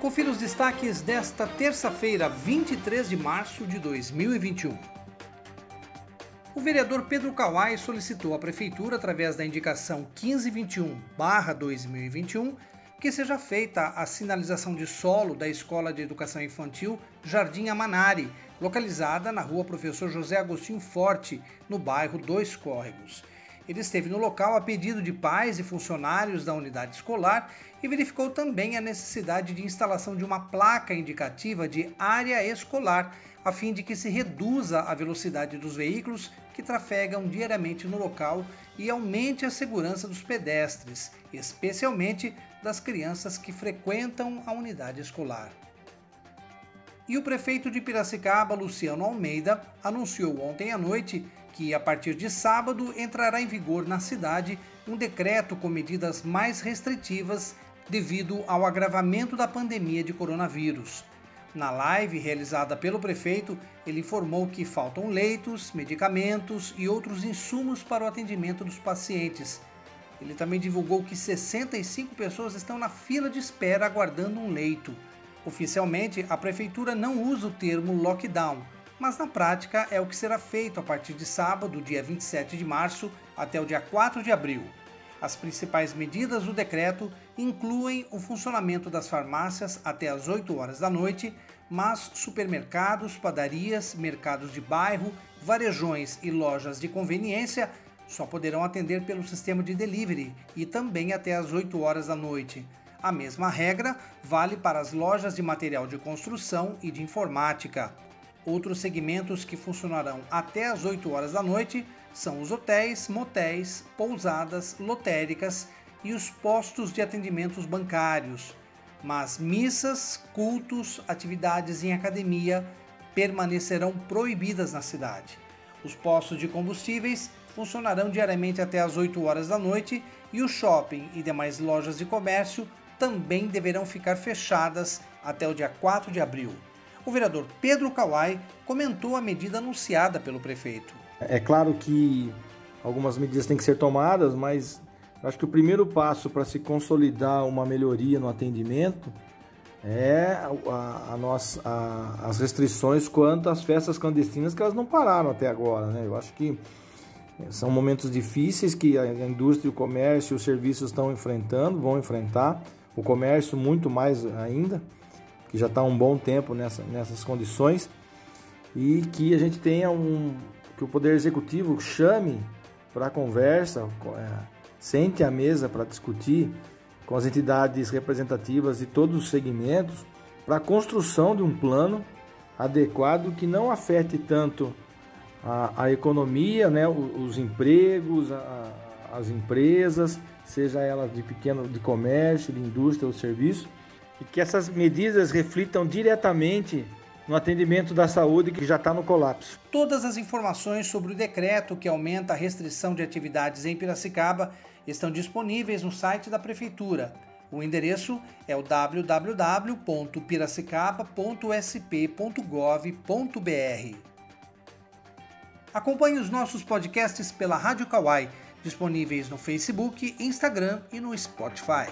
Confira os destaques desta terça-feira, 23 de março de 2021. O vereador Pedro Kawai solicitou à Prefeitura, através da indicação 1521-2021, que seja feita a sinalização de solo da Escola de Educação Infantil Jardim Amanari, localizada na rua Professor José Agostinho Forte, no bairro Dois Córregos. Ele esteve no local a pedido de pais e funcionários da unidade escolar e verificou também a necessidade de instalação de uma placa indicativa de área escolar, a fim de que se reduza a velocidade dos veículos que trafegam diariamente no local e aumente a segurança dos pedestres, especialmente das crianças que frequentam a unidade escolar. E o prefeito de Piracicaba, Luciano Almeida, anunciou ontem à noite que, a partir de sábado, entrará em vigor na cidade um decreto com medidas mais restritivas devido ao agravamento da pandemia de coronavírus. Na live realizada pelo prefeito, ele informou que faltam leitos, medicamentos e outros insumos para o atendimento dos pacientes. Ele também divulgou que 65 pessoas estão na fila de espera aguardando um leito. Oficialmente, a prefeitura não usa o termo lockdown, mas na prática é o que será feito a partir de sábado, dia 27 de março, até o dia 4 de abril. As principais medidas do decreto incluem o funcionamento das farmácias até às 8 horas da noite, mas supermercados, padarias, mercados de bairro, varejões e lojas de conveniência só poderão atender pelo sistema de delivery e também até às 8 horas da noite. A mesma regra vale para as lojas de material de construção e de informática. Outros segmentos que funcionarão até às 8 horas da noite são os hotéis, motéis, pousadas, lotéricas e os postos de atendimentos bancários. Mas missas, cultos, atividades em academia permanecerão proibidas na cidade. Os postos de combustíveis funcionarão diariamente até às 8 horas da noite e o shopping e demais lojas de comércio também deverão ficar fechadas até o dia 4 de abril o vereador Pedro Kawai comentou a medida anunciada pelo prefeito. É claro que algumas medidas têm que ser tomadas, mas acho que o primeiro passo para se consolidar uma melhoria no atendimento é a, a nossa, a, as restrições quanto às festas clandestinas que elas não pararam até agora. Né? Eu acho que são momentos difíceis que a indústria, o comércio, os serviços estão enfrentando, vão enfrentar, o comércio muito mais ainda que já está um bom tempo nessa, nessas condições, e que a gente tenha um. que o Poder Executivo chame para conversa, é, sente à mesa para discutir com as entidades representativas de todos os segmentos para a construção de um plano adequado que não afete tanto a, a economia, né, os, os empregos, a, as empresas, seja elas de pequeno de comércio, de indústria ou serviço, e que essas medidas reflitam diretamente no atendimento da saúde que já está no colapso. Todas as informações sobre o decreto que aumenta a restrição de atividades em Piracicaba estão disponíveis no site da Prefeitura. O endereço é o www.piracicaba.sp.gov.br. Acompanhe os nossos podcasts pela Rádio Kawai, disponíveis no Facebook, Instagram e no Spotify.